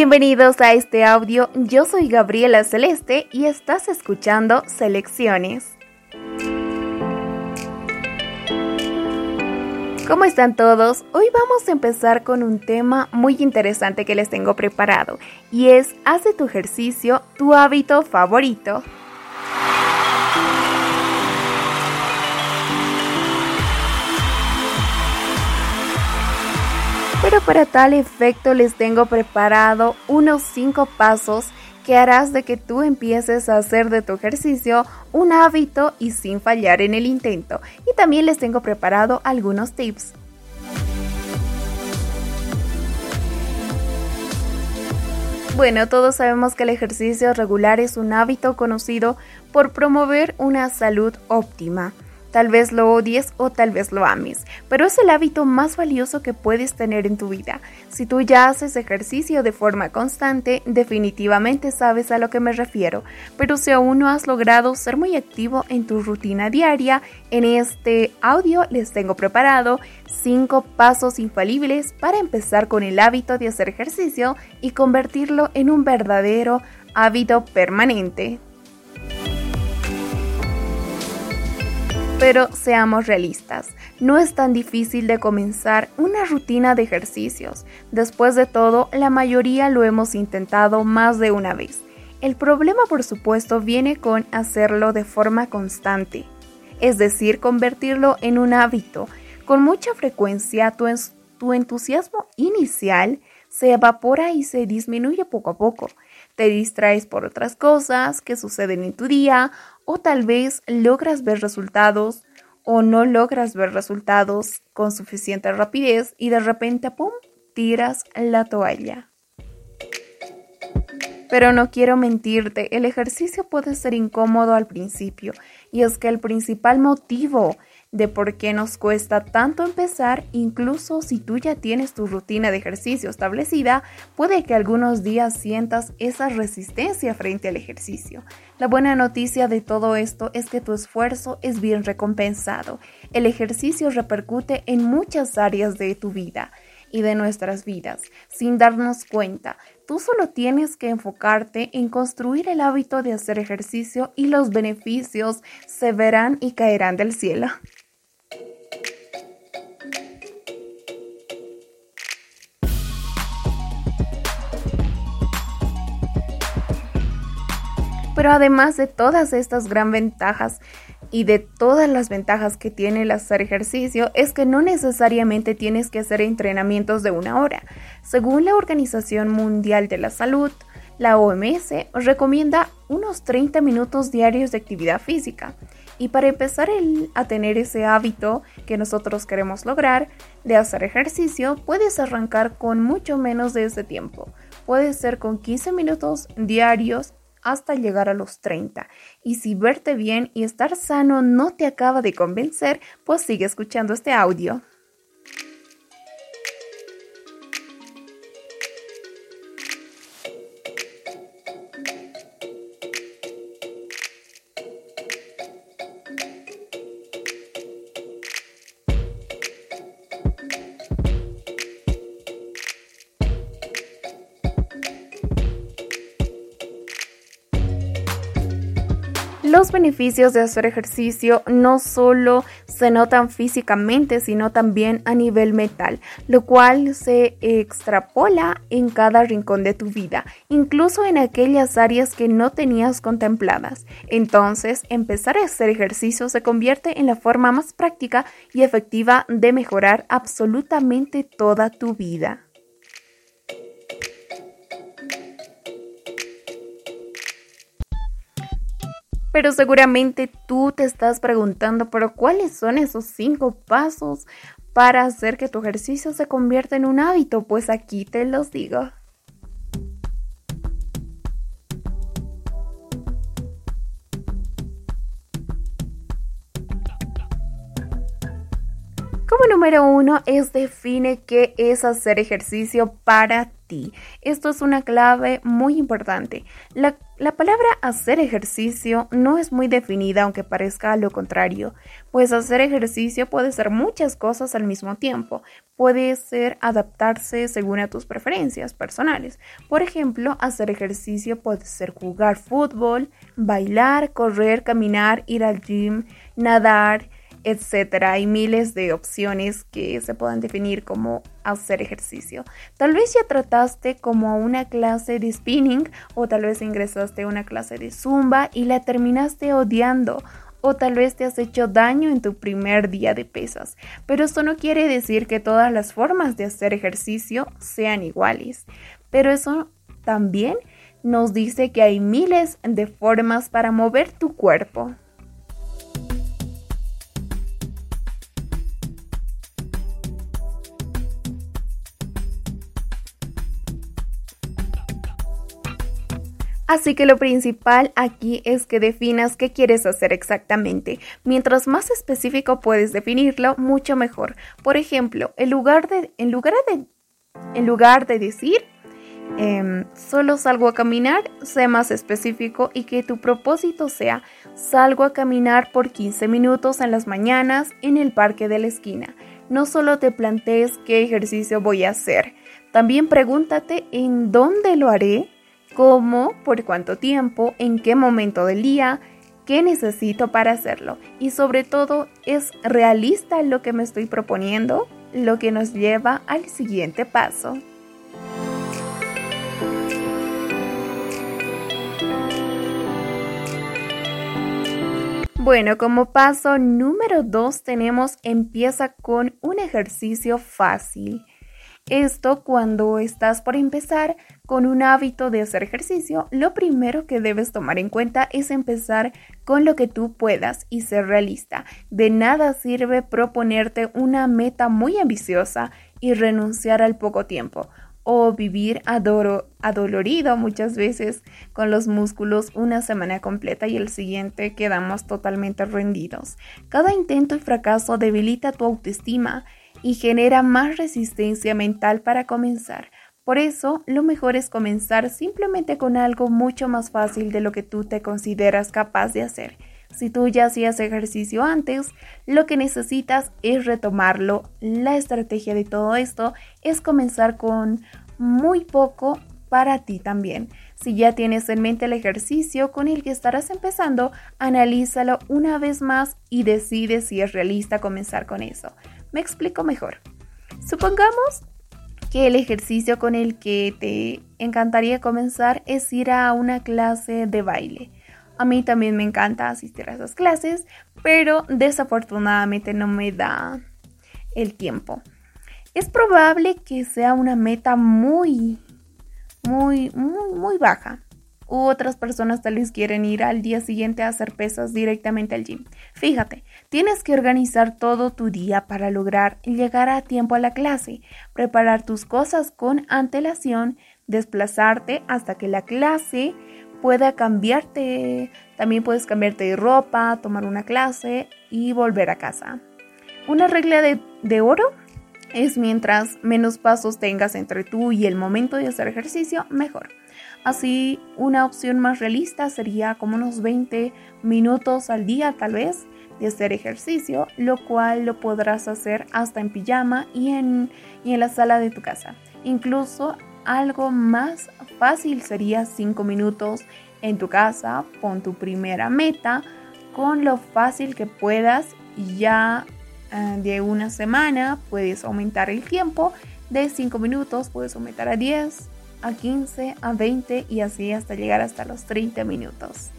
Bienvenidos a este audio, yo soy Gabriela Celeste y estás escuchando Selecciones. ¿Cómo están todos? Hoy vamos a empezar con un tema muy interesante que les tengo preparado y es haz de tu ejercicio tu hábito favorito. Pero para tal efecto les tengo preparado unos 5 pasos que harás de que tú empieces a hacer de tu ejercicio un hábito y sin fallar en el intento. Y también les tengo preparado algunos tips. Bueno, todos sabemos que el ejercicio regular es un hábito conocido por promover una salud óptima. Tal vez lo odies o tal vez lo ames, pero es el hábito más valioso que puedes tener en tu vida. Si tú ya haces ejercicio de forma constante, definitivamente sabes a lo que me refiero, pero si aún no has logrado ser muy activo en tu rutina diaria, en este audio les tengo preparado 5 pasos infalibles para empezar con el hábito de hacer ejercicio y convertirlo en un verdadero hábito permanente. Pero seamos realistas, no es tan difícil de comenzar una rutina de ejercicios. Después de todo, la mayoría lo hemos intentado más de una vez. El problema, por supuesto, viene con hacerlo de forma constante, es decir, convertirlo en un hábito. Con mucha frecuencia, tu, tu entusiasmo inicial se evapora y se disminuye poco a poco. Te distraes por otras cosas que suceden en tu día o tal vez logras ver resultados o no logras ver resultados con suficiente rapidez y de repente, ¡pum!, tiras la toalla. Pero no quiero mentirte, el ejercicio puede ser incómodo al principio y es que el principal motivo de por qué nos cuesta tanto empezar, incluso si tú ya tienes tu rutina de ejercicio establecida, puede que algunos días sientas esa resistencia frente al ejercicio. La buena noticia de todo esto es que tu esfuerzo es bien recompensado. El ejercicio repercute en muchas áreas de tu vida y de nuestras vidas, sin darnos cuenta. Tú solo tienes que enfocarte en construir el hábito de hacer ejercicio y los beneficios se verán y caerán del cielo. Pero además de todas estas gran ventajas y de todas las ventajas que tiene el hacer ejercicio, es que no necesariamente tienes que hacer entrenamientos de una hora. Según la Organización Mundial de la Salud, la OMS recomienda unos 30 minutos diarios de actividad física. Y para empezar a tener ese hábito que nosotros queremos lograr de hacer ejercicio, puedes arrancar con mucho menos de ese tiempo. Puede ser con 15 minutos diarios hasta llegar a los 30. Y si verte bien y estar sano no te acaba de convencer, pues sigue escuchando este audio. Los beneficios de hacer ejercicio no solo se notan físicamente, sino también a nivel mental, lo cual se extrapola en cada rincón de tu vida, incluso en aquellas áreas que no tenías contempladas. Entonces, empezar a hacer ejercicio se convierte en la forma más práctica y efectiva de mejorar absolutamente toda tu vida. Pero seguramente tú te estás preguntando, pero ¿cuáles son esos cinco pasos para hacer que tu ejercicio se convierta en un hábito? Pues aquí te los digo. Número uno es define qué es hacer ejercicio para ti. Esto es una clave muy importante. La, la, palabra hacer ejercicio no es muy definida, aunque parezca lo contrario, pues hacer ejercicio puede ser muchas cosas al mismo tiempo. Puede ser adaptarse según a tus preferencias personales. Por ejemplo, hacer ejercicio puede ser jugar fútbol, bailar, correr, caminar, ir al gym, nadar, etcétera. Hay miles de opciones que se pueden definir como hacer ejercicio. Tal vez ya trataste como una clase de spinning o tal vez ingresaste a una clase de zumba y la terminaste odiando o tal vez te has hecho daño en tu primer día de pesas. Pero eso no quiere decir que todas las formas de hacer ejercicio sean iguales. Pero eso también nos dice que hay miles de formas para mover tu cuerpo. Así que lo principal aquí es que definas qué quieres hacer exactamente. Mientras más específico puedes definirlo, mucho mejor. Por ejemplo, en lugar de, en lugar de, en lugar de decir em, solo salgo a caminar, sé más específico y que tu propósito sea salgo a caminar por 15 minutos en las mañanas en el parque de la esquina. No solo te plantees qué ejercicio voy a hacer, también pregúntate en dónde lo haré cómo, por cuánto tiempo, en qué momento del día, qué necesito para hacerlo. Y sobre todo, ¿es realista lo que me estoy proponiendo? Lo que nos lleva al siguiente paso. Bueno, como paso número 2 tenemos empieza con un ejercicio fácil. Esto cuando estás por empezar con un hábito de hacer ejercicio, lo primero que debes tomar en cuenta es empezar con lo que tú puedas y ser realista. De nada sirve proponerte una meta muy ambiciosa y renunciar al poco tiempo o vivir adolorido muchas veces con los músculos una semana completa y el siguiente quedamos totalmente rendidos. Cada intento y fracaso debilita tu autoestima y genera más resistencia mental para comenzar. Por eso, lo mejor es comenzar simplemente con algo mucho más fácil de lo que tú te consideras capaz de hacer. Si tú ya hacías ejercicio antes, lo que necesitas es retomarlo. La estrategia de todo esto es comenzar con muy poco para ti también. Si ya tienes en mente el ejercicio con el que estarás empezando, analízalo una vez más y decide si es realista comenzar con eso. Me explico mejor. Supongamos que el ejercicio con el que te encantaría comenzar es ir a una clase de baile. A mí también me encanta asistir a esas clases, pero desafortunadamente no me da el tiempo. Es probable que sea una meta muy, muy, muy, muy baja u otras personas tal vez quieren ir al día siguiente a hacer pesas directamente al gym. Fíjate, tienes que organizar todo tu día para lograr llegar a tiempo a la clase, preparar tus cosas con antelación, desplazarte hasta que la clase pueda cambiarte. También puedes cambiarte de ropa, tomar una clase y volver a casa. Una regla de, de oro es mientras menos pasos tengas entre tú y el momento de hacer ejercicio, mejor. Así, una opción más realista sería como unos 20 minutos al día tal vez de hacer ejercicio, lo cual lo podrás hacer hasta en pijama y en, y en la sala de tu casa. Incluso algo más fácil sería 5 minutos en tu casa, pon tu primera meta con lo fácil que puedas ya eh, de una semana puedes aumentar el tiempo de 5 minutos, puedes aumentar a 10 a 15, a 20 y así hasta llegar hasta los 30 minutos.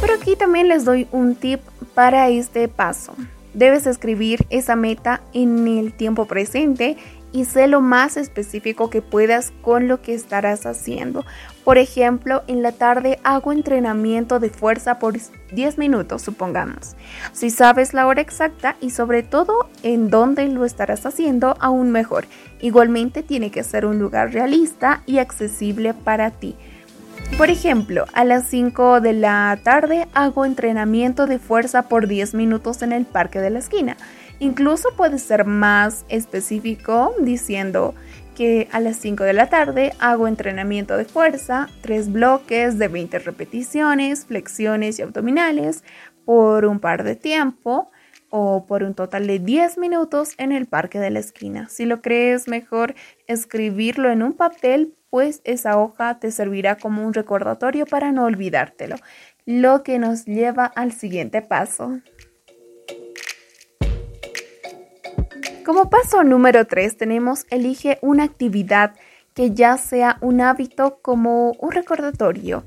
Pero aquí también les doy un tip para este paso. Debes escribir esa meta en el tiempo presente y sé lo más específico que puedas con lo que estarás haciendo. Por ejemplo, en la tarde hago entrenamiento de fuerza por 10 minutos, supongamos. Si sabes la hora exacta y sobre todo en dónde lo estarás haciendo, aún mejor. Igualmente tiene que ser un lugar realista y accesible para ti. Por ejemplo, a las 5 de la tarde hago entrenamiento de fuerza por 10 minutos en el parque de la esquina. Incluso puede ser más específico diciendo que a las 5 de la tarde hago entrenamiento de fuerza, tres bloques de 20 repeticiones, flexiones y abdominales por un par de tiempo o por un total de 10 minutos en el parque de la esquina. Si lo crees mejor escribirlo en un papel, pues esa hoja te servirá como un recordatorio para no olvidártelo, lo que nos lleva al siguiente paso. Como paso número 3 tenemos elige una actividad que ya sea un hábito como un recordatorio.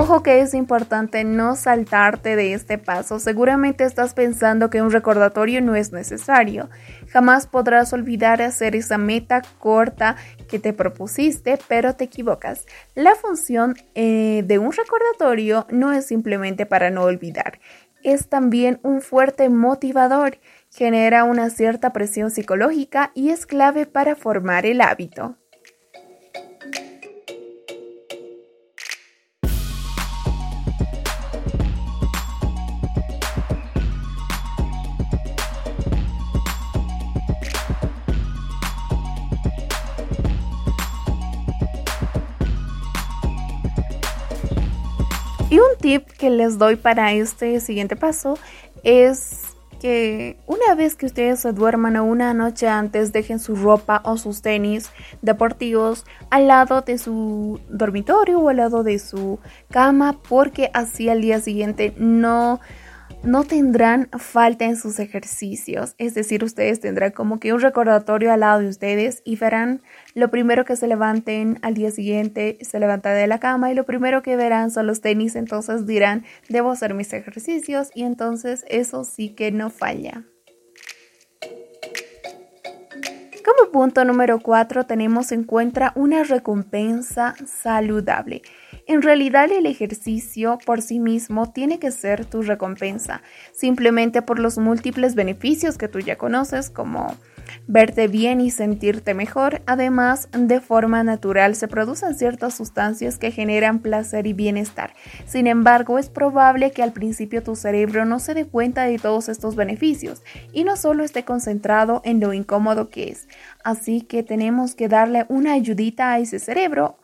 Ojo que es importante no saltarte de este paso. Seguramente estás pensando que un recordatorio no es necesario. Jamás podrás olvidar hacer esa meta corta que te propusiste, pero te equivocas. La función eh, de un recordatorio no es simplemente para no olvidar es también un fuerte motivador, genera una cierta presión psicológica y es clave para formar el hábito. Y un tip que les doy para este siguiente paso es que una vez que ustedes se duerman o una noche antes dejen su ropa o sus tenis deportivos al lado de su dormitorio o al lado de su cama porque así al día siguiente no no tendrán falta en sus ejercicios, es decir, ustedes tendrán como que un recordatorio al lado de ustedes y verán lo primero que se levanten al día siguiente, se levantan de la cama y lo primero que verán son los tenis, entonces dirán, debo hacer mis ejercicios y entonces eso sí que no falla. Como punto número 4 tenemos encuentra una recompensa saludable. En realidad el ejercicio por sí mismo tiene que ser tu recompensa, simplemente por los múltiples beneficios que tú ya conoces, como verte bien y sentirte mejor. Además, de forma natural se producen ciertas sustancias que generan placer y bienestar. Sin embargo, es probable que al principio tu cerebro no se dé cuenta de todos estos beneficios y no solo esté concentrado en lo incómodo que es. Así que tenemos que darle una ayudita a ese cerebro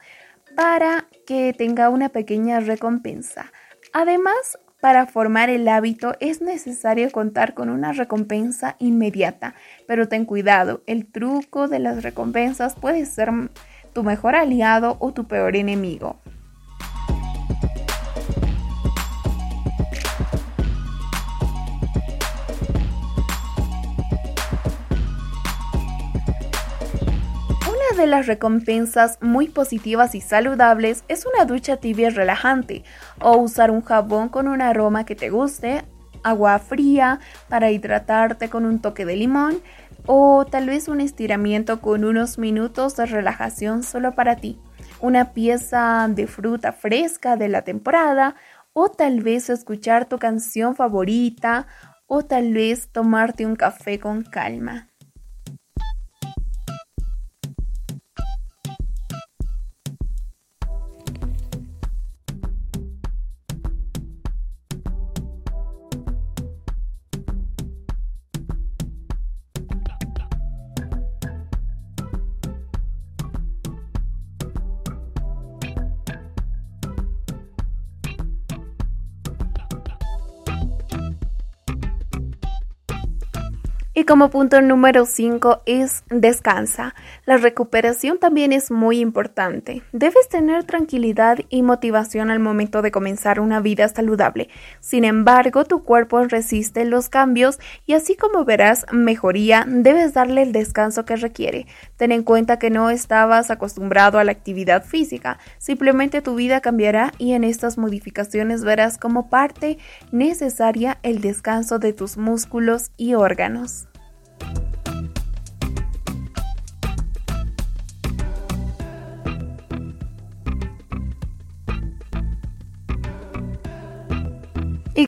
para que tenga una pequeña recompensa. Además, para formar el hábito es necesario contar con una recompensa inmediata, pero ten cuidado, el truco de las recompensas puede ser tu mejor aliado o tu peor enemigo. De las recompensas muy positivas y saludables es una ducha tibia relajante o usar un jabón con un aroma que te guste, agua fría para hidratarte con un toque de limón o tal vez un estiramiento con unos minutos de relajación solo para ti, una pieza de fruta fresca de la temporada o tal vez escuchar tu canción favorita o tal vez tomarte un café con calma. Y como punto número 5 es descansa. La recuperación también es muy importante. Debes tener tranquilidad y motivación al momento de comenzar una vida saludable. Sin embargo, tu cuerpo resiste los cambios y así como verás mejoría, debes darle el descanso que requiere. Ten en cuenta que no estabas acostumbrado a la actividad física. Simplemente tu vida cambiará y en estas modificaciones verás como parte necesaria el descanso de tus músculos y órganos.